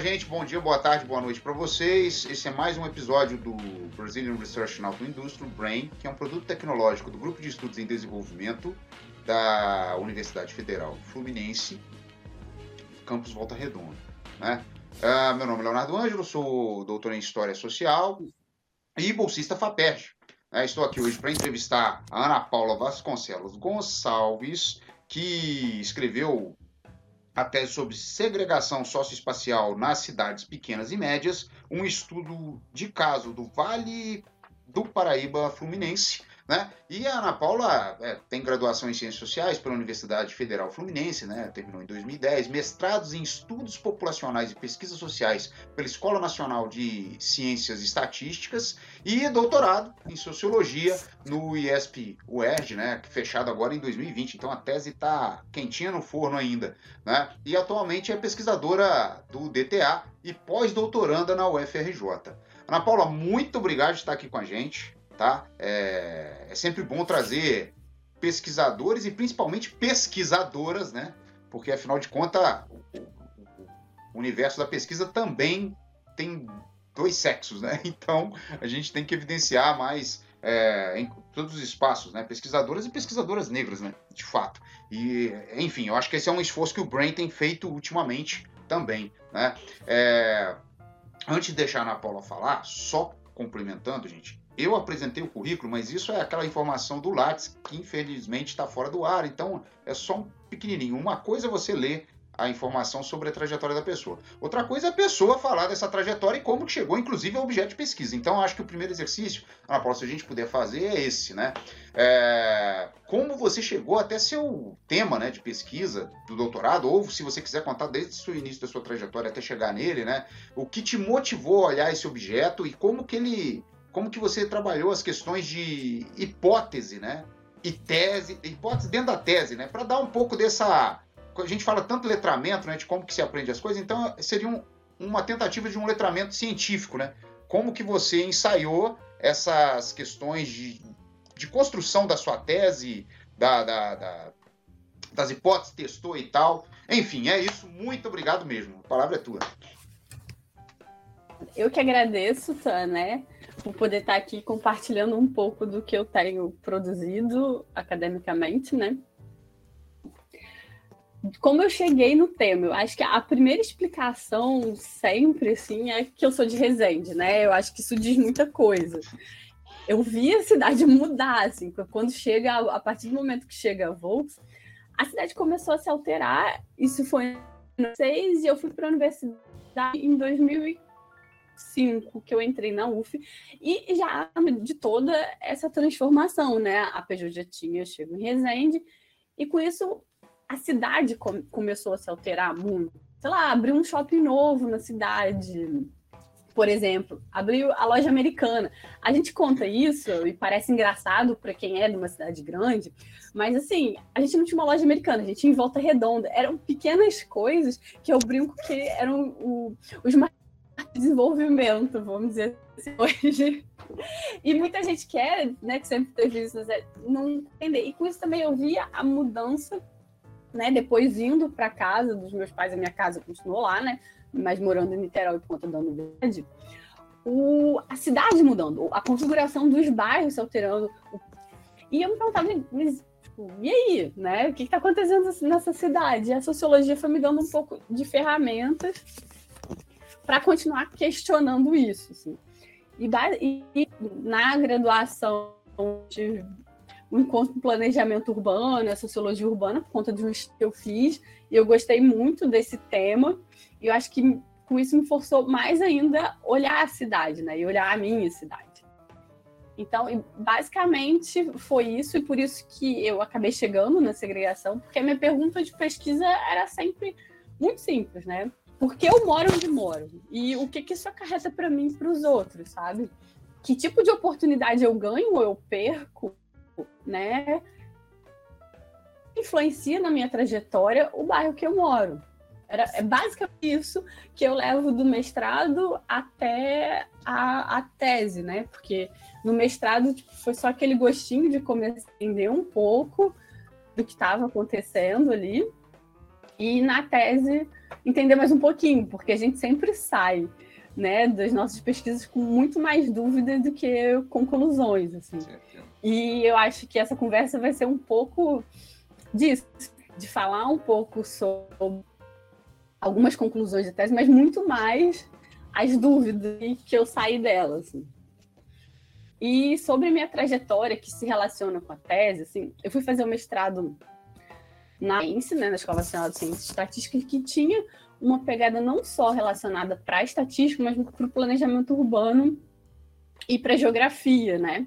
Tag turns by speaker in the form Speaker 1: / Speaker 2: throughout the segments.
Speaker 1: Gente. Bom dia, boa tarde, boa noite para vocês. Esse é mais um episódio do Brazilian Research in Auto Industry, BRAIN, que é um produto tecnológico do Grupo de Estudos em Desenvolvimento da Universidade Federal Fluminense, campus Volta Redonda. Né? Uh, meu nome é Leonardo Ângelo, sou doutor em História Social e bolsista FAPERJ. Né? Estou aqui hoje para entrevistar a Ana Paula Vasconcelos Gonçalves, que escreveu a tese sobre segregação socioespacial nas cidades pequenas e médias, um estudo de caso do Vale do Paraíba Fluminense, né? E a Ana Paula é, tem graduação em Ciências Sociais pela Universidade Federal Fluminense, né? terminou em 2010, mestrados em Estudos Populacionais e Pesquisas Sociais pela Escola Nacional de Ciências Estatísticas e doutorado em Sociologia no IESP UERJ, né? fechado agora em 2020, então a tese está quentinha no forno ainda. Né? E atualmente é pesquisadora do DTA e pós-doutoranda na UFRJ. Ana Paula, muito obrigado por estar aqui com a gente tá? É, é sempre bom trazer pesquisadores e principalmente pesquisadoras, né? Porque afinal de contas o, universo da pesquisa também tem dois sexos, né? Então a gente tem que evidenciar mais é, em todos os espaços, né? Pesquisadoras e pesquisadoras negras, né? De fato. E, enfim, eu acho que esse é um esforço que o Brain tem feito ultimamente também, né? É, antes de deixar a Ana Paula falar, só complementando, gente, eu apresentei o currículo, mas isso é aquela informação do Lattes que infelizmente está fora do ar, então é só um pequenininho. Uma coisa é você ler a informação sobre a trajetória da pessoa. Outra coisa é a pessoa falar dessa trajetória e como chegou, inclusive, ao objeto de pesquisa. Então, acho que o primeiro exercício, Ana Paula, se a gente puder fazer, é esse, né? É... Como você chegou até seu tema né, de pesquisa do doutorado, ou se você quiser contar desde o início da sua trajetória até chegar nele, né? O que te motivou a olhar esse objeto e como que ele como que você trabalhou as questões de hipótese, né? E tese, hipótese dentro da tese, né? Para dar um pouco dessa. A gente fala tanto letramento, né? De como que se aprende as coisas, então seria um, uma tentativa de um letramento científico, né? Como que você ensaiou essas questões de, de construção da sua tese, da, da, da, das hipóteses, testou e tal. Enfim, é isso. Muito obrigado mesmo. A palavra é tua.
Speaker 2: Eu que agradeço, Tan, né? Por poder estar aqui compartilhando um pouco do que eu tenho produzido academicamente, né? Como eu cheguei no tema, eu acho que a primeira explicação sempre, assim, é que eu sou de Resende, né? Eu acho que isso diz muita coisa. Eu vi a cidade mudar, assim, quando chega, a partir do momento que chega a Volks, a cidade começou a se alterar. Isso foi em 2006 e eu fui para a universidade em 2004 2005 que eu entrei na UF e já de toda essa transformação, né? A Peugeot já tinha chego em Resende e com isso a cidade com, começou a se alterar muito. Sei lá, abriu um shopping novo na cidade, por exemplo, abriu a loja americana. A gente conta isso e parece engraçado para quem é de uma cidade grande, mas assim, a gente não tinha uma loja americana, a gente tinha em volta redonda. Eram pequenas coisas que eu brinco que eram o, os desenvolvimento, vamos dizer assim, hoje. E muita gente quer, né, que sempre teve isso, não entender. E com isso também eu via a mudança, né, depois indo para casa dos meus pais, a minha casa continuou lá, né, mas morando em Niterói por conta da universidade, o, a cidade mudando, a configuração dos bairros se alterando. E eu me perguntava, mas tipo, e aí, né? O que está acontecendo nessa cidade? E a sociologia foi me dando um pouco de ferramentas para continuar questionando isso. Assim. E, e, na graduação de um encontro com planejamento urbano, a sociologia urbana, por conta de um que eu fiz, e eu gostei muito desse tema, e eu acho que com isso me forçou mais ainda olhar a cidade, né, e olhar a minha cidade. Então, basicamente foi isso, e por isso que eu acabei chegando na segregação, porque a minha pergunta de pesquisa era sempre muito simples, né? Porque eu moro onde moro e o que, que isso acarreta para mim e para os outros, sabe? Que tipo de oportunidade eu ganho ou eu perco, né? Influencia na minha trajetória o bairro que eu moro. Era, é basicamente isso que eu levo do mestrado até a, a tese, né? Porque no mestrado tipo, foi só aquele gostinho de começar a entender um pouco do que estava acontecendo ali. E na tese entender mais um pouquinho, porque a gente sempre sai né, das nossas pesquisas com muito mais dúvidas do que conclusões, assim. E eu acho que essa conversa vai ser um pouco disso, de falar um pouco sobre algumas conclusões da tese, mas muito mais as dúvidas que eu saí delas. Assim. E sobre a minha trajetória que se relaciona com a tese, assim, eu fui fazer o mestrado na INSE, né, na Escola Nacional de Ciências Estatísticas, que tinha uma pegada não só relacionada para estatística, mas para o planejamento urbano e para geografia, né?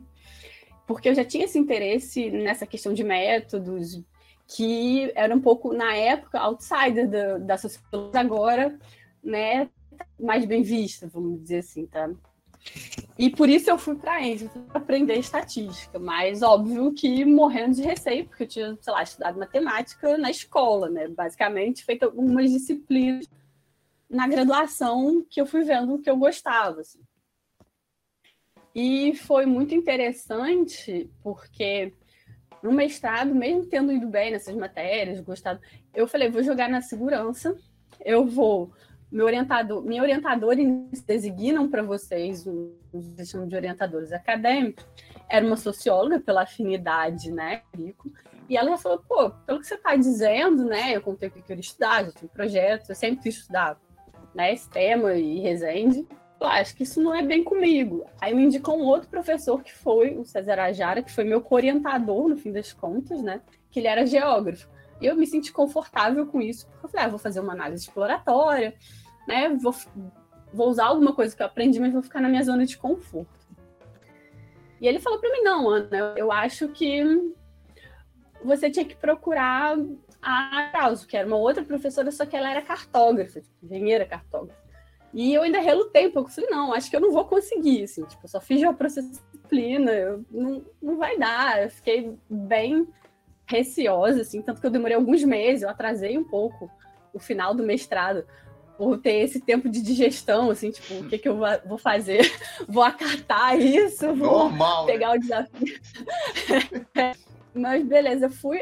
Speaker 2: Porque eu já tinha esse interesse nessa questão de métodos, que era um pouco, na época, outsider da, da agora, né, mais bem vista, vamos dizer assim, tá? E por isso eu fui para a ENSE, para aprender estatística, mas óbvio que morrendo de receio, porque eu tinha, sei lá, estudado matemática na escola, né? Basicamente, feito algumas disciplinas na graduação que eu fui vendo que eu gostava. Assim. E foi muito interessante, porque no mestrado, mesmo tendo ido bem nessas matérias, gostado, eu falei, vou jogar na segurança, eu vou meu orientador, minha orientadora designam para vocês os chamam de orientadores acadêmicos, era uma socióloga pela afinidade, né, e ela falou, pô, pelo que você está dizendo, né, eu contei o que eu queria estudar, já tinha projetos, eu sempre quis estudar, né, esse tema e Resende, eu acho que isso não é bem comigo. Aí me indicou um outro professor que foi o César Ajara, que foi meu orientador no fim das contas, né, que ele era geógrafo. E eu me senti confortável com isso, porque eu falei, ah, vou fazer uma análise exploratória, né? Vou, vou usar alguma coisa que eu aprendi, mas vou ficar na minha zona de conforto. E ele falou para mim: não, Ana, eu acho que você tinha que procurar a Krause, que era uma outra professora, só que ela era cartógrafa, tipo, engenheira cartógrafa. E eu ainda relutei um pouco, falei, não, acho que eu não vou conseguir, assim, tipo, eu só fiz o processo de disciplina, eu, não, não vai dar, eu fiquei bem receosa, assim, tanto que eu demorei alguns meses, eu atrasei um pouco o final do mestrado, por ter esse tempo de digestão, assim, tipo, o que, que eu vou fazer? Vou acatar isso? Vou
Speaker 1: Normal,
Speaker 2: pegar
Speaker 1: né?
Speaker 2: o desafio. Mas beleza, fui.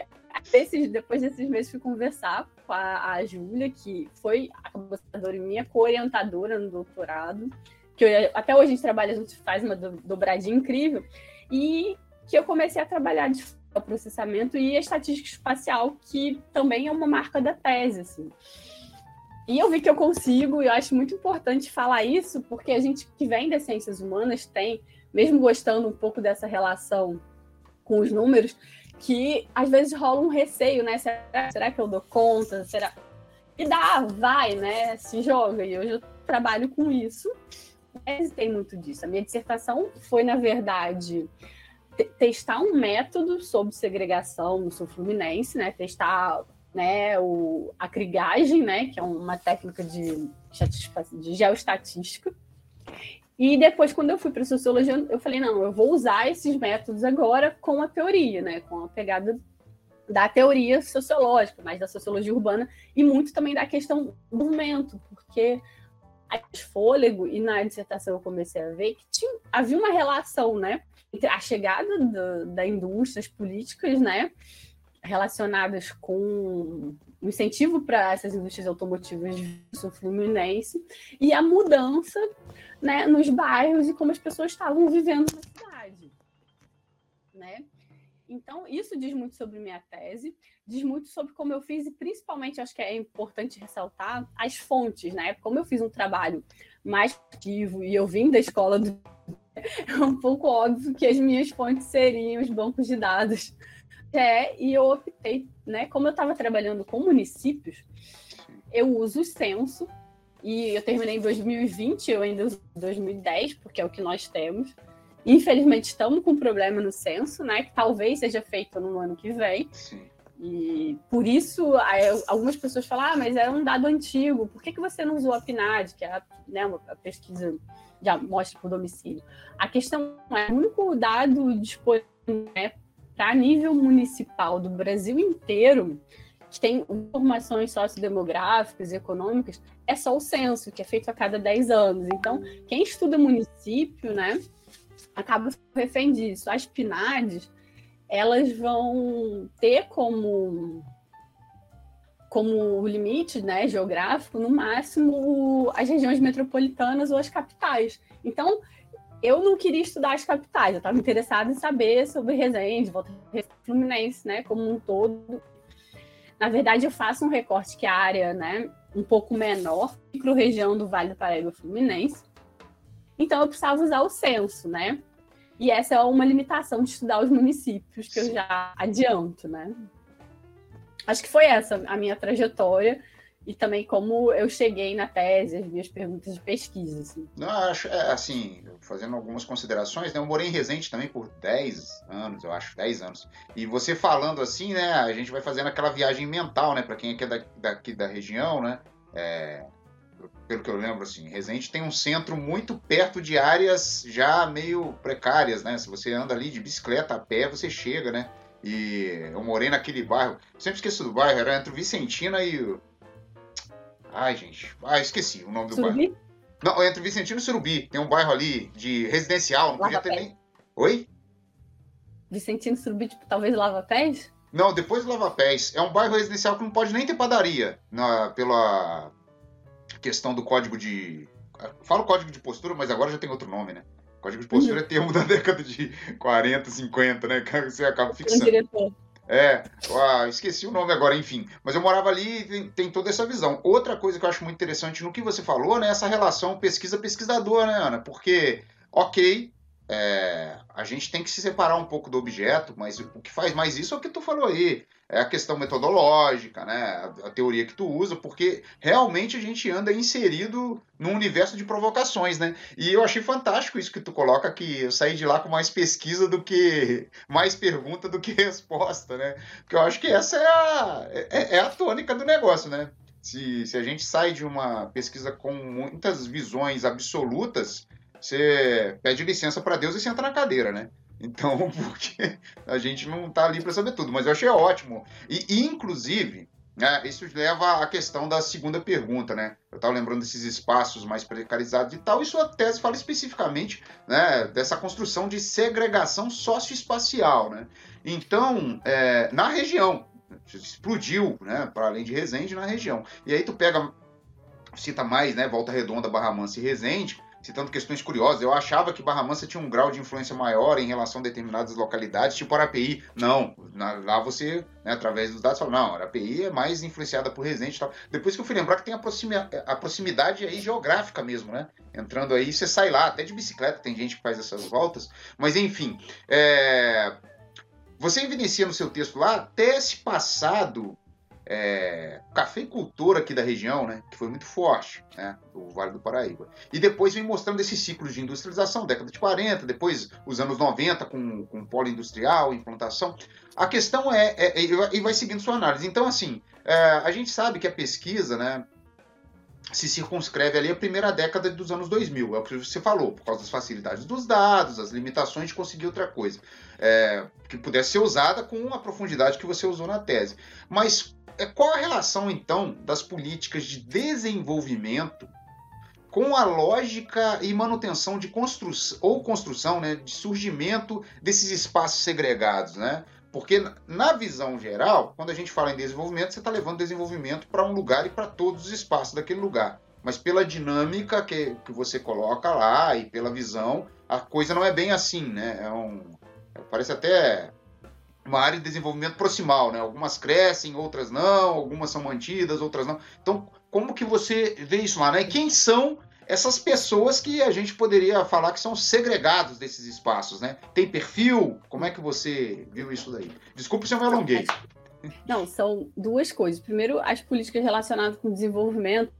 Speaker 2: Esses, depois desses meses, fui conversar com a, a Júlia, que foi a minha co-orientadora no doutorado, que eu, até hoje a gente trabalha, a gente faz uma dobradinha incrível, e que eu comecei a trabalhar de processamento e estatística espacial, que também é uma marca da tese, assim. E eu vi que eu consigo, e eu acho muito importante falar isso, porque a gente que vem das ciências humanas tem, mesmo gostando um pouco dessa relação com os números, que às vezes rola um receio, né? Será, será que eu dou conta? Será? E dá, vai, né? Se joga. E hoje eu trabalho com isso. Mas tem muito disso. A minha dissertação foi, na verdade, testar um método sobre segregação no sul fluminense, né? Testar né, o, a crigagem, né, que é uma técnica de, de geoestatística. E depois, quando eu fui para sociologia, eu falei, não, eu vou usar esses métodos agora com a teoria, né, com a pegada da teoria sociológica, mas da sociologia urbana, e muito também da questão do movimento, porque a fôlego, e na dissertação eu comecei a ver que tinha, havia uma relação, né, entre a chegada do, da indústria, as políticas, né, relacionadas com incentivo para essas indústrias automotivas do Fluminense e a mudança né, nos bairros e como as pessoas estavam vivendo na cidade. Né? Então, isso diz muito sobre minha tese, diz muito sobre como eu fiz, e principalmente acho que é importante ressaltar as fontes, né? Como eu fiz um trabalho mais ativo e eu vim da escola do. É um pouco óbvio que as minhas fontes seriam os bancos de dados é, e eu optei, né? Como eu estava trabalhando com municípios, eu uso o censo, e eu terminei em 2020, eu ainda uso 2010, porque é o que nós temos. Infelizmente, estamos com um problema no censo, né? Que talvez seja feito no ano que vem. E por isso, algumas pessoas falam, ah, mas é um dado antigo, por que, que você não usou a PNAD, que é a, né, a pesquisa de amostra por domicílio? A questão é, o único dado disponível né, para nível municipal do Brasil inteiro, que tem informações sociodemográficas e econômicas, é só o censo, que é feito a cada 10 anos. Então, quem estuda município, né, acaba refém disso. As PNADs, elas vão ter como como limite né, geográfico, no máximo, as regiões metropolitanas ou as capitais. Então, eu não queria estudar as capitais, eu estava interessada em saber sobre Resende, Volta Fluminense, né, como um todo. Na verdade, eu faço um recorte que a área, né, um pouco menor, micro-região do Vale do Paraíba Fluminense. Então, eu precisava usar o censo, né? E essa é uma limitação de estudar os municípios, que eu já adianto, né? Acho que foi essa a minha trajetória e também como eu cheguei na tese, as minhas perguntas de pesquisa. Assim.
Speaker 1: Não, acho, é, assim, fazendo algumas considerações, né, eu morei em Resende também por 10 anos, eu acho, 10 anos. E você falando assim, né, a gente vai fazendo aquela viagem mental, né, para quem é, é da, daqui da região, né, é, pelo que eu lembro, assim, Resende tem um centro muito perto de áreas já meio precárias, né, se você anda ali de bicicleta a pé, você chega, né, e eu morei naquele bairro, sempre esqueço do bairro, era entre Vicentina e. Ai, gente. Ah, esqueci o nome do Surubi? bairro. Não, entre Vicentina e Surubi. Tem um bairro ali de residencial, não Lava podia ter nem. Oi?
Speaker 2: Vicentino e Surubi, tipo, talvez Lava Pés?
Speaker 1: Não, depois do Lava Pés. É um bairro residencial que não pode nem ter padaria na, pela questão do código de. Falo código de postura, mas agora já tem outro nome, né? Código de postura uhum. é termo da década de 40, 50, né? Que você acaba fixando. diretor. É, ah, esqueci o nome agora, enfim. Mas eu morava ali e tem, tem, toda essa visão. Outra coisa que eu acho muito interessante no que você falou, né? Essa relação pesquisa-pesquisador, né, Ana? Porque, ok, é, a gente tem que se separar um pouco do objeto, mas o que faz mais isso é o que tu falou aí é a questão metodológica, né? A, teoria que tu usa, porque realmente a gente anda inserido num universo de provocações, né? E eu achei fantástico isso que tu coloca, que eu saí de lá com mais pesquisa do que mais pergunta do que resposta, né? Porque eu acho que essa é a, é, é a tônica do negócio, né? Se, se a gente sai de uma pesquisa com muitas visões absolutas, você pede licença para Deus e senta na cadeira, né? Então, porque a gente não está ali para saber tudo, mas eu achei ótimo. E, inclusive, né, isso leva à questão da segunda pergunta, né? Eu estava lembrando desses espaços mais precarizados e tal, e sua tese fala especificamente né, dessa construção de segregação socioespacial, né? Então, é, na região, explodiu, né, para além de Resende, na região. E aí tu pega, cita mais, né, Volta Redonda, Barra Mansa e Resende, citando questões curiosas. Eu achava que Barra Mansa tinha um grau de influência maior em relação a determinadas localidades, tipo Arapi. Não, na, lá você, né, através dos dados, fala, não, Arapi é mais influenciada por Resende e tal. Depois que eu fui lembrar que tem a, a proximidade aí geográfica mesmo, né? Entrando aí, você sai lá, até de bicicleta, tem gente que faz essas voltas. Mas enfim, é... você evidencia no seu texto lá até esse passado é, cafeicultor aqui da região, né, que foi muito forte, né, do Vale do Paraíba. E depois vem mostrando esses ciclos de industrialização, década de 40, depois os anos 90 com, com polo industrial, implantação. A questão é, é, é e vai seguindo sua análise. Então, assim, é, a gente sabe que a pesquisa, né, se circunscreve ali a primeira década dos anos 2000, é o que você falou, por causa das facilidades dos dados, as limitações de conseguir outra coisa, é, que pudesse ser usada com a profundidade que você usou na tese. Mas é, qual a relação, então, das políticas de desenvolvimento com a lógica e manutenção de construção ou construção, né, de surgimento desses espaços segregados, né? Porque na visão geral, quando a gente fala em desenvolvimento, você está levando desenvolvimento para um lugar e para todos os espaços daquele lugar. Mas pela dinâmica que, que você coloca lá e pela visão, a coisa não é bem assim, né? É um, parece até uma área de desenvolvimento proximal, né? Algumas crescem, outras não, algumas são mantidas, outras não. Então, como que você vê isso lá, né? quem são essas pessoas que a gente poderia falar que são segregados desses espaços, né? Tem perfil? Como é que você viu isso daí? Desculpa se eu me alonguei.
Speaker 2: Não, são duas coisas. Primeiro, as políticas relacionadas com desenvolvimento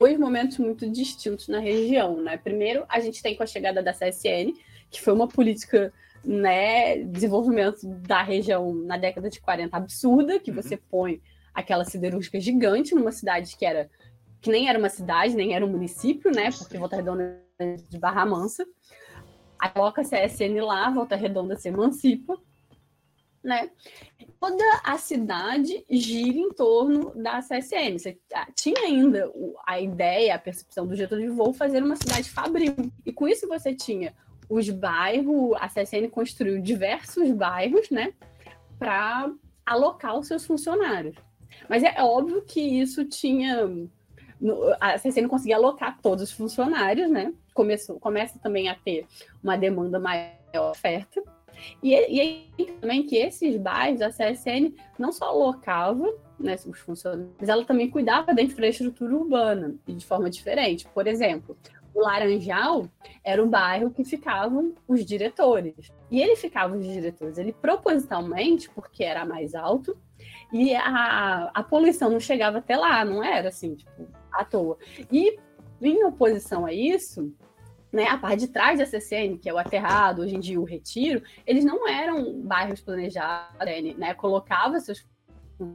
Speaker 2: dois momentos muito distintos na região, né? Primeiro, a gente tem com a chegada da CSN, que foi uma política né, desenvolvimento da região na década de 40 absurda, que uhum. você põe aquela siderúrgica gigante numa cidade que era que nem era uma cidade, nem era um município, né? Porque Volta Redonda é de Barra Mansa. Aí coloca a CSN lá, Volta Redonda se emancipa, né? Toda a cidade gira em torno da CSN. Você ah, tinha ainda a ideia, a percepção do Getúlio de Voo fazer uma cidade fabril. E com isso você tinha os bairros, a CSN construiu diversos bairros, né, para alocar os seus funcionários. Mas é óbvio que isso tinha. A CC não conseguia alocar todos os funcionários, né? Começou, começa também a ter uma demanda maior oferta. E, e aí também que esses bairros, a CSN não só alocava né, os funcionários, mas ela também cuidava da infraestrutura urbana e de forma diferente. Por exemplo, o Laranjal era o bairro que ficavam os diretores. E ele ficava os diretores, ele propositalmente, porque era mais alto, e a, a poluição não chegava até lá, não era assim, tipo, à toa. E em oposição a isso, né, a parte de trás da CCN, que é o aterrado, hoje em dia o retiro, eles não eram bairros planejados, né, colocava seus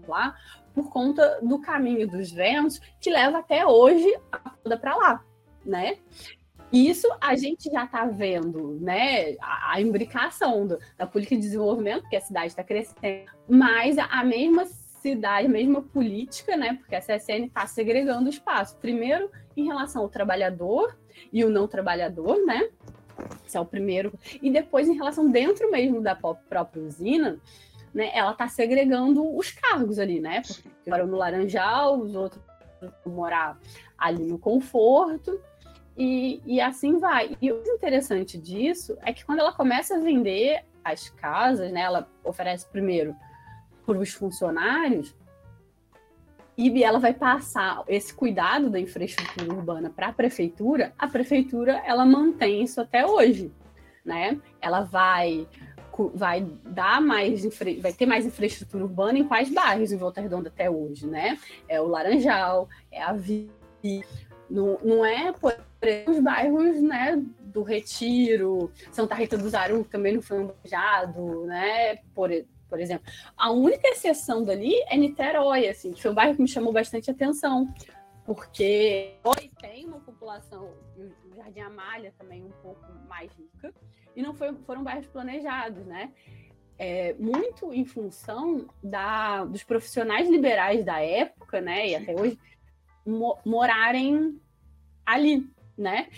Speaker 2: lá por conta do caminho dos ventos que leva até hoje a toda para lá, né? Isso a gente já está vendo, né? A, a imbricação do, da política de desenvolvimento, porque a cidade está crescendo, mas a mesma cidade, a mesma política, né? Porque a CSN está segregando o espaço. Primeiro, em relação ao trabalhador e o não trabalhador, né? Esse é o primeiro. E depois, em relação dentro mesmo da própria usina, né? Ela está segregando os cargos ali, né? Porque moram no Laranjal, os outros morar ali no conforto. E, e assim vai. E o interessante disso é que quando ela começa a vender as casas, né, ela oferece primeiro para os funcionários, e ela vai passar esse cuidado da infraestrutura urbana para a prefeitura, a prefeitura ela mantém isso até hoje, né? Ela vai vai dar mais vai ter mais infraestrutura urbana em quais bairros em Volta Redonda até hoje, né? É o Laranjal, é a Vi, não, não é por os bairros, né, do Retiro, Santa Rita do Zaru também não foi um né, por, por exemplo. A única exceção dali é Niterói, assim, que foi um bairro que me chamou bastante atenção, porque Niterói tem uma população, o Jardim Amália também um pouco mais rica, e não foi, foram bairros planejados, né? É, muito em função da, dos profissionais liberais da época, né, e até hoje, mo morarem ali, né?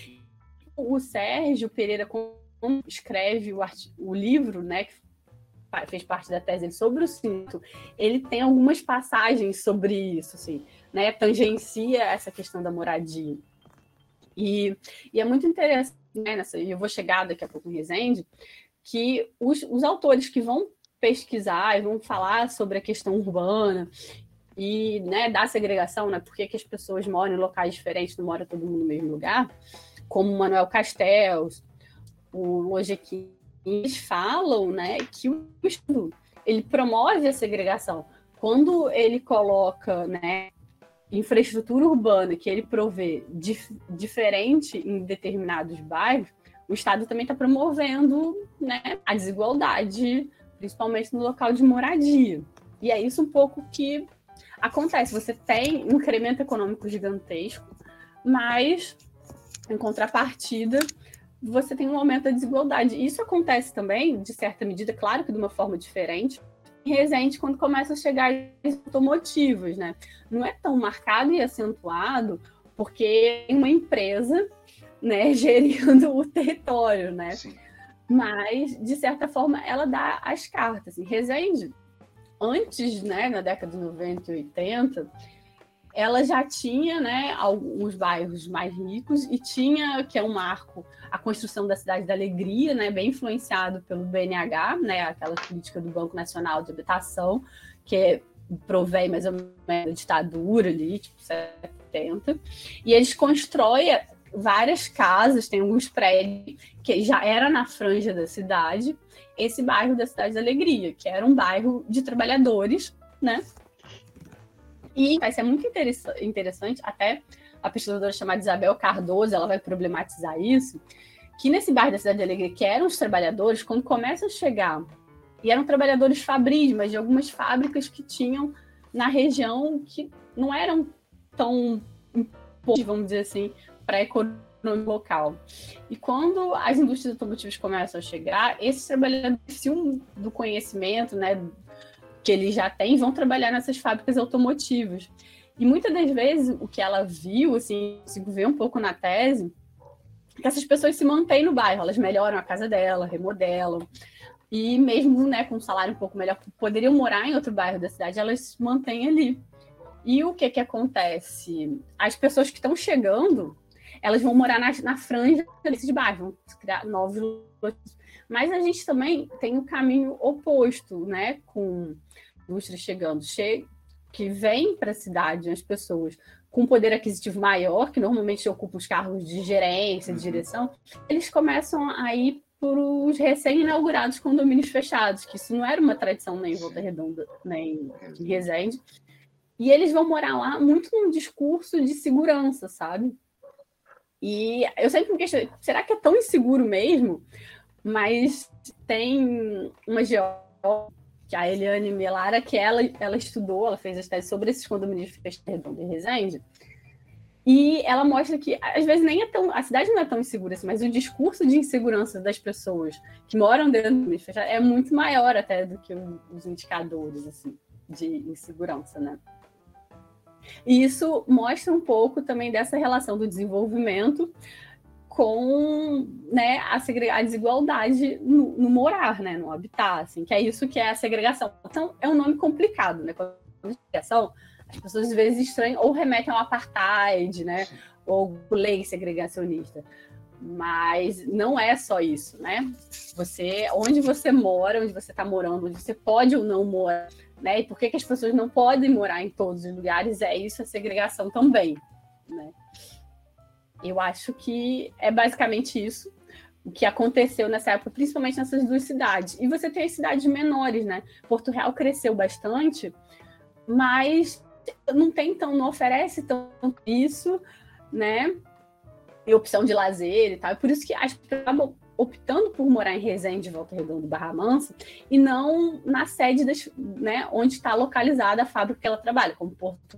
Speaker 2: O Sérgio Pereira escreve o, o livro, né, que fez parte da tese sobre o cinto, ele tem algumas passagens sobre isso, assim, né, tangencia essa questão da moradia. E, e é muito interessante, né, nessa, e eu vou chegar daqui a pouco em Resende, que os, os autores que vão pesquisar e vão falar sobre a questão urbana e né, da segregação, né, por que as pessoas moram em locais diferentes, não mora todo mundo no mesmo lugar, como Manuel Castells, o Lojequim, eles falam né, que o estudo ele promove a segregação. Quando ele coloca né, infraestrutura urbana que ele provê dif diferente em determinados bairros, o Estado também está promovendo né, a desigualdade, principalmente no local de moradia. E é isso um pouco que acontece. Você tem um incremento econômico gigantesco, mas em contrapartida, você tem um aumento da desigualdade. Isso acontece também, de certa medida, claro que de uma forma diferente, em Resende, quando começa a chegar os automotivos, né? Não é tão marcado e acentuado, porque tem uma empresa né, gerindo o território, né? Sim. Mas, de certa forma, ela dá as cartas. Em Resende, antes, né, na década de 90 e 80, ela já tinha né, alguns bairros mais ricos e tinha, que é um marco, a construção da Cidade da Alegria, né, bem influenciado pelo BNH, né, aquela política do Banco Nacional de Habitação, que provém mais ou menos da ditadura ali, tipo 70, e eles constroem várias casas, tem alguns prédios que já era na franja da cidade, esse bairro da Cidade da Alegria, que era um bairro de trabalhadores, né, e vai ser muito interessante, até a pesquisadora chamada Isabel Cardoso, ela vai problematizar isso, que nesse bairro da Cidade de Alegria, que eram os trabalhadores, quando começam a chegar, e eram trabalhadores fabris, mas de algumas fábricas que tinham na região que não eram tão importantes, vamos dizer assim, para a economia local. E quando as indústrias automotivas começam a chegar, esses trabalhadores do conhecimento, né, que eles já têm vão trabalhar nessas fábricas automotivas. E muitas das vezes o que ela viu, assim, consigo ver um pouco na tese, é que essas pessoas se mantêm no bairro, elas melhoram a casa dela, remodelam. e mesmo né, com um salário um pouco melhor, poderiam morar em outro bairro da cidade, elas se mantêm ali. E o que, que acontece? As pessoas que estão chegando, elas vão morar na, na franja desses bairros, vão criar novos mas a gente também tem o um caminho oposto, né? Com indústria chegando, che que vem para a cidade as pessoas com poder aquisitivo maior, que normalmente ocupam os cargos de gerência, de uhum. direção, eles começam a ir para os recém-inaugurados condomínios fechados, que isso não era uma tradição nem em Volta Redonda, nem em Resende. E eles vão morar lá muito num discurso de segurança, sabe? E eu sempre me questionei, será que é tão inseguro mesmo? Mas tem uma geóloga que a Eliane Melara, que ela, ela estudou, ela fez as teses sobre esses condomínios de Festa Redonda e Resende, e ela mostra que, às vezes, nem é tão. A cidade não é tão insegura assim, mas o discurso de insegurança das condomínio que moram dentro do fechado é muito maior até do que os indicadores assim, de insegurança, né? E isso mostra um pouco também dessa relação do desenvolvimento com né, a, a desigualdade no, no, morar, né, no habitat, assim, que é isso que é a segregação. Então, é um nome complicado, né? Quando segregação, as pessoas às vezes estranham ou remetem ao apartheid, né? Ou lei segregacionista. Mas não é só isso, né? Você, onde você mora, onde você está morando, onde você pode ou não morar, né? E por que, que as pessoas não podem morar em todos os lugares? É isso a segregação também, né? Eu acho que é basicamente isso o que aconteceu nessa época, principalmente nessas duas cidades. E você tem as cidades menores, né? Porto Real cresceu bastante, mas não tem tão, não oferece tanto isso, né? E opção de lazer e tal. E por isso que as pessoas acabam optando por morar em Resende, Volta Redonda, Barra Mansa, e não na sede das, né, onde está localizada a fábrica que ela trabalha, como Porto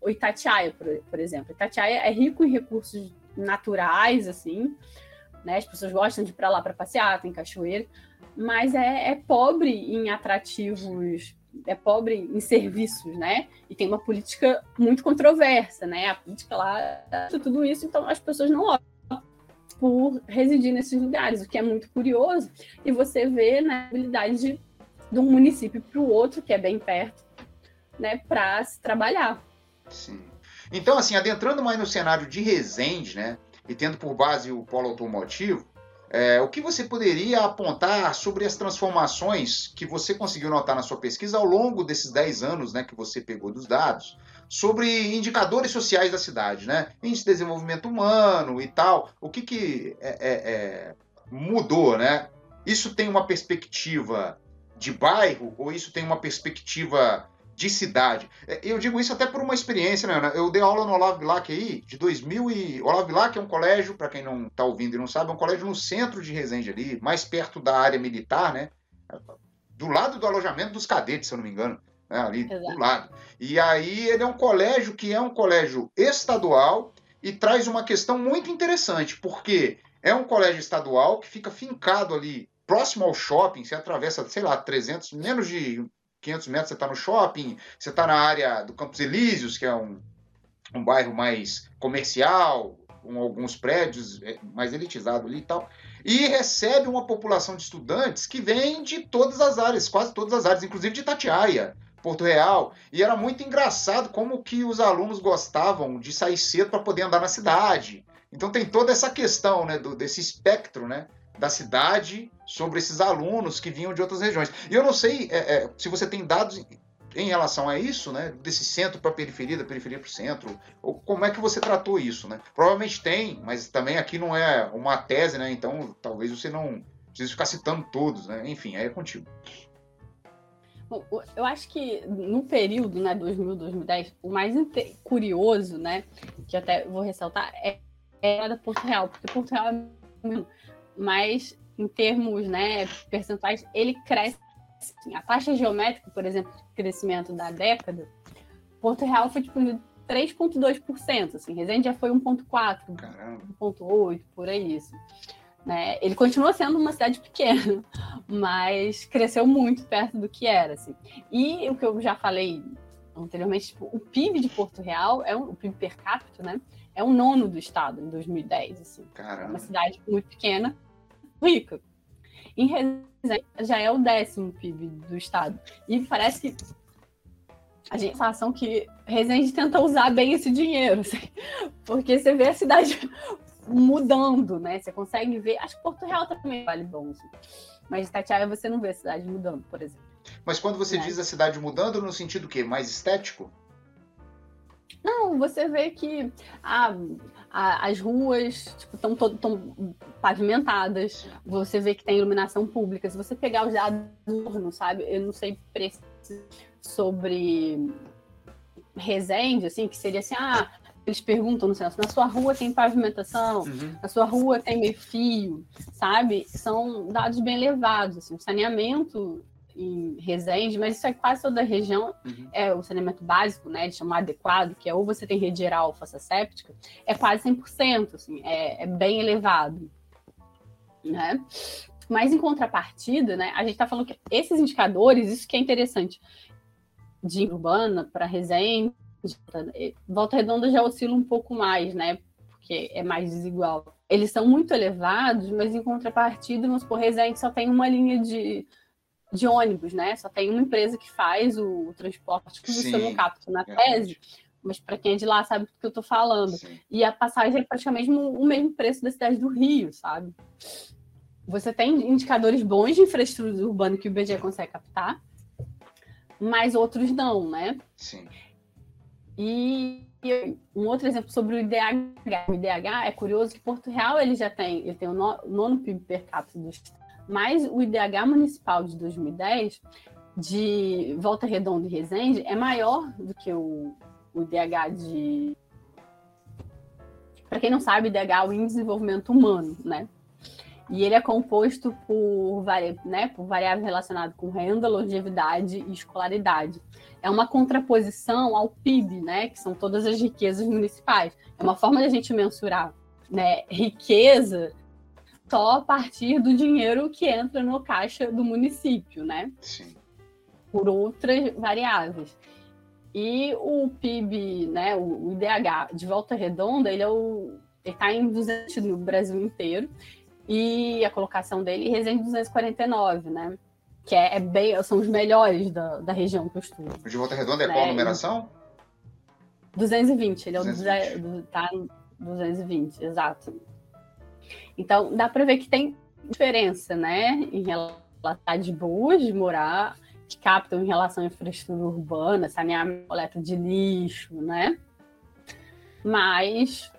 Speaker 2: ou Itatiaia, por, por exemplo. Itatiaia é rico em recursos naturais, assim, né? As pessoas gostam de ir para lá para passear, tem cachoeira, mas é, é, pobre em atrativos, é pobre em serviços, né? E tem uma política muito controversa, né? A política lá, tudo isso, então as pessoas não optam por residir nesses lugares, o que é muito curioso, e você vê na habilidade de, de um município para o outro, que é bem perto, né, para se trabalhar.
Speaker 1: Sim. Então, assim, adentrando mais no cenário de Resende, né, e tendo por base o polo automotivo, é, o que você poderia apontar sobre as transformações que você conseguiu notar na sua pesquisa ao longo desses 10 anos né, que você pegou dos dados, sobre indicadores sociais da cidade, né? Índice de desenvolvimento humano e tal. O que, que é, é, é mudou, né? Isso tem uma perspectiva de bairro ou isso tem uma perspectiva de cidade. É, eu digo isso até por uma experiência, né? Eu dei aula no Olavo Bilac aí, de 2000 e... Olavo Bilac é um colégio, para quem não está ouvindo e não sabe, é um colégio no centro de Resende ali, mais perto da área militar, né? Do lado do alojamento dos cadetes, se eu não me engano. Né? Ali Exato. do lado. E aí ele é um colégio que é um colégio estadual e traz uma questão muito interessante, porque é um colégio estadual que fica fincado ali próximo ao shopping, você atravessa, sei lá, 300, menos de 500 metros você está no shopping, você está na área do Campos Elíseos, que é um, um bairro mais comercial, com alguns prédios é, mais elitizados ali e tal, e recebe uma população de estudantes que vem de todas as áreas, quase todas as áreas, inclusive de Tatiaia, Porto Real, e era muito engraçado como que os alunos gostavam de sair cedo para poder andar na cidade. Então tem toda essa questão, né, do, desse espectro, né, da cidade sobre esses alunos que vinham de outras regiões. E eu não sei é, é, se você tem dados em relação a isso, né, desse centro para periferia, da periferia para o centro, ou como é que você tratou isso, né? Provavelmente tem, mas também aqui não é uma tese, né? Então talvez você não precise ficar citando todos, né? Enfim, aí é contigo.
Speaker 2: Bom, eu acho que no período, né, 2000, 2010, o mais curioso, né, que até vou ressaltar, é, é a da Porto Real, porque Porto Real é mas em termos né, percentuais, ele cresce. Assim, a taxa geométrica, por exemplo, de crescimento da década, Porto Real foi tipo de 3,2%, assim, Resende já foi 1,4%, 1,8%, por aí isso. Né? Ele continua sendo uma cidade pequena, mas cresceu muito perto do que era. Assim. E o que eu já falei anteriormente, tipo, o PIB de Porto Real, é um, o PIB per capita, né? É o nono do estado em 2010. Assim.
Speaker 1: Caramba.
Speaker 2: Uma cidade muito pequena, rica. em Resende já é o décimo PIB do estado. E parece que a gente a sensação que Resende tenta usar bem esse dinheiro, assim, porque você vê a cidade mudando, né? Você consegue ver. Acho que Porto Real também vale bom. Assim. Mas Itatiaia você não vê a cidade mudando, por exemplo.
Speaker 1: Mas quando você é. diz a cidade mudando, no sentido que mais estético?
Speaker 2: Não, você vê que a, a, as ruas estão tipo, tão pavimentadas, você vê que tem iluminação pública. Se você pegar os dados do sabe? Eu não sei preciso sobre Resende, assim, que seria assim, ah, eles perguntam no censo, na sua rua tem pavimentação, uhum. na sua rua tem meio fio, sabe? São dados bem elevados, assim, o saneamento em Resende, mas isso é quase toda a região, uhum. é o saneamento básico, né, de chamar adequado, que é ou você tem rede geral ou fossa séptica, é quase 100%, assim, é, é bem elevado, né? Mas em contrapartida, né, a gente está falando que esses indicadores, isso que é interessante, de urbana para Resende, Volta Redonda já oscila um pouco mais, né? Porque é mais desigual. Eles são muito elevados, mas em contrapartida, vamos por Resende só tem uma linha de, de ônibus, né? Só tem uma empresa que faz o, transporte que você não capta na tese. Mas para quem é de lá sabe do que eu estou falando. Sim. E a passagem é praticamente o mesmo preço da cidade do Rio, sabe? Você tem indicadores bons de infraestrutura urbana que o IBGE consegue captar, mas outros não, né?
Speaker 1: Sim.
Speaker 2: E um outro exemplo sobre o IDH. O IDH é curioso que Porto Real ele já tem, ele tem o nono PIB per capita do estado, mas o IDH municipal de 2010 de Volta Redonda e Resende é maior do que o, o IDH de para quem não sabe, IDH é o Índice de Desenvolvimento Humano, né? E ele é composto por, né, por variáveis relacionadas com renda, longevidade e escolaridade. É uma contraposição ao PIB, né, que são todas as riquezas municipais. É uma forma de a gente mensurar né, riqueza só a partir do dinheiro que entra no caixa do município, né?
Speaker 1: Sim.
Speaker 2: Por outras variáveis. E o PIB, né, o IDH de Volta Redonda, ele é o ele está em 200 no Brasil inteiro e a colocação dele Resende 249, né? Que é, é, bem, são os melhores da, da região que eu estudo.
Speaker 1: O de Volta Redonda é né? qual a numeração?
Speaker 2: 220, ele é 220. o tá 220, exato. Então, dá para ver que tem diferença, né, em relação a de boas de morar, que captam em relação à infraestrutura urbana, saneamento, coleta de lixo, né? Mas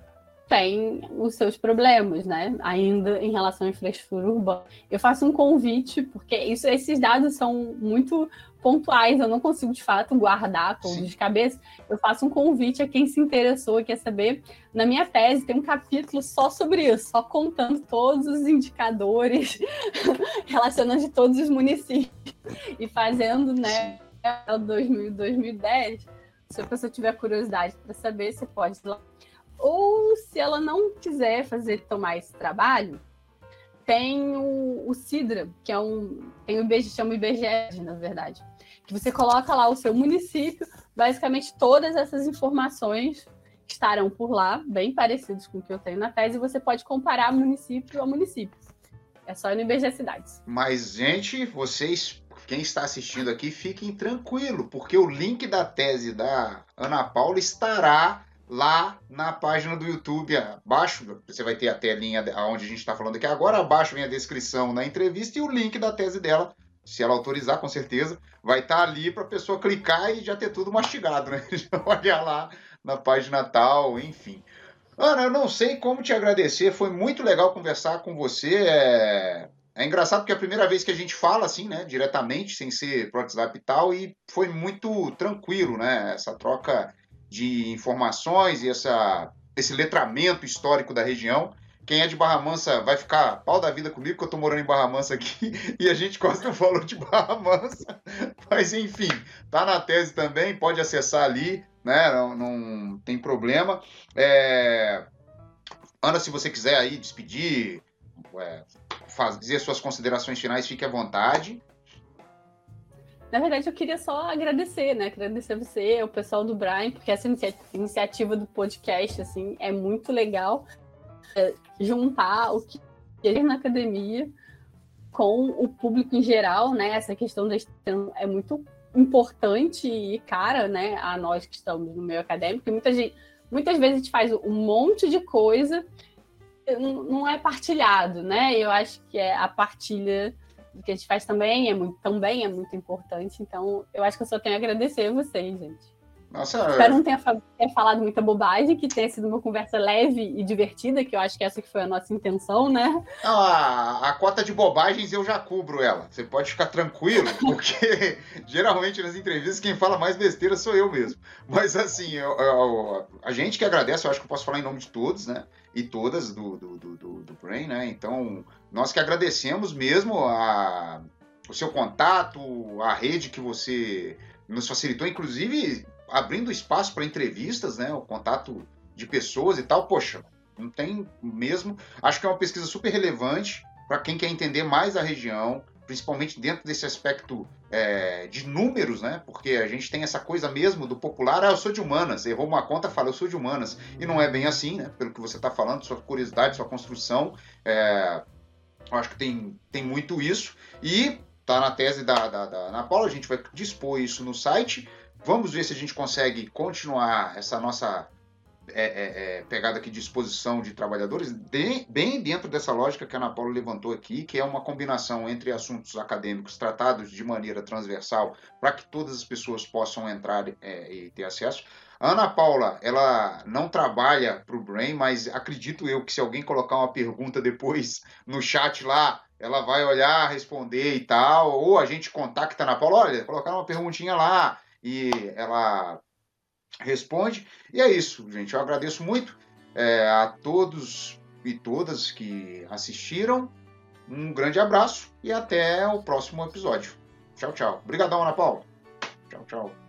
Speaker 2: tem os seus problemas, né? Ainda em relação à infraestrutura urbana. Eu faço um convite, porque isso, esses dados são muito pontuais, eu não consigo de fato guardar todos de cabeça. Eu faço um convite a quem se interessou e quer saber. Na minha tese tem um capítulo só sobre isso, só contando todos os indicadores relacionando de todos os municípios e fazendo, né, 2000, 2010. Se a pessoa tiver curiosidade para saber, você pode ir lá ou se ela não quiser fazer tomar esse trabalho, tem o, o que é um. Tem o IBGE, chama IBGE, na verdade. Que você coloca lá o seu município, basicamente todas essas informações estarão por lá, bem parecidos com o que eu tenho na tese, e você pode comparar município a município. É só no IBGE Cidades.
Speaker 1: Mas, gente, vocês, quem está assistindo aqui, fiquem tranquilo, porque o link da tese da Ana Paula estará lá na página do YouTube, abaixo, você vai ter a telinha onde a gente está falando aqui agora, abaixo vem a descrição na entrevista e o link da tese dela, se ela autorizar, com certeza, vai estar tá ali para a pessoa clicar e já ter tudo mastigado, né? Já olhar lá na página tal, enfim. Ana, eu não sei como te agradecer, foi muito legal conversar com você. É, é engraçado porque é a primeira vez que a gente fala assim, né, diretamente, sem ser pro WhatsApp e tal, e foi muito tranquilo, né, essa troca de informações e essa, esse letramento histórico da região. Quem é de Barra Mansa vai ficar pau da vida comigo, porque eu tô morando em Barra Mansa aqui e a gente quase não falou de Barra Mansa. Mas enfim, tá na tese também, pode acessar ali, né? Não, não tem problema. É... Ana, se você quiser aí despedir, é, fazer suas considerações finais, fique à vontade.
Speaker 2: Na verdade, eu queria só agradecer, né? Agradecer você, o pessoal do Brian, porque essa iniciativa do podcast, assim, é muito legal. É, juntar o que é na academia com o público em geral, né? Essa questão da extensão é muito importante e cara, né, a nós que estamos no meio acadêmico, e muita gente, muitas vezes a gente faz um monte de coisa não é partilhado, né? Eu acho que é a partilha do que a gente faz também é muito, também é muito importante. Então, eu acho que eu só tenho a agradecer a vocês, gente. Nossa, Espero não tenha, falado muita bobagem, que tenha sido uma conversa leve e divertida, que eu acho que essa que foi a nossa intenção, né?
Speaker 1: Não, a, a cota de bobagens eu já cubro ela. Você pode ficar tranquilo, porque geralmente nas entrevistas quem fala mais besteira sou eu mesmo. Mas assim, eu, eu, a gente que agradece, eu acho que eu posso falar em nome de todos, né? E todas do, do, do, do, do Brain, né? Então, nós que agradecemos mesmo a, o seu contato, a rede que você nos facilitou, inclusive abrindo espaço para entrevistas, né? O contato de pessoas e tal. Poxa, não tem mesmo. Acho que é uma pesquisa super relevante para quem quer entender mais a região, principalmente dentro desse aspecto é, de números, né? Porque a gente tem essa coisa mesmo do popular, ah, eu sou de humanas, errou uma conta, fala, eu sou de humanas. E não é bem assim, né? Pelo que você está falando, sua curiosidade, sua construção. É, eu acho que tem, tem muito isso. E tá na tese da, da, da Ana Paula, a gente vai dispor isso no site. Vamos ver se a gente consegue continuar essa nossa é, é, é, pegada aqui de exposição de trabalhadores, de, bem dentro dessa lógica que a Ana Paula levantou aqui, que é uma combinação entre assuntos acadêmicos tratados de maneira transversal para que todas as pessoas possam entrar é, e ter acesso. A Ana Paula, ela não trabalha para o Brain, mas acredito eu que se alguém colocar uma pergunta depois no chat lá, ela vai olhar, responder e tal, ou a gente contacta a Ana Paula, olha, colocar uma perguntinha lá, e ela responde. E é isso, gente. Eu agradeço muito é, a todos e todas que assistiram. Um grande abraço e até o próximo episódio. Tchau, tchau. Obrigadão, Ana Paula. Tchau, tchau.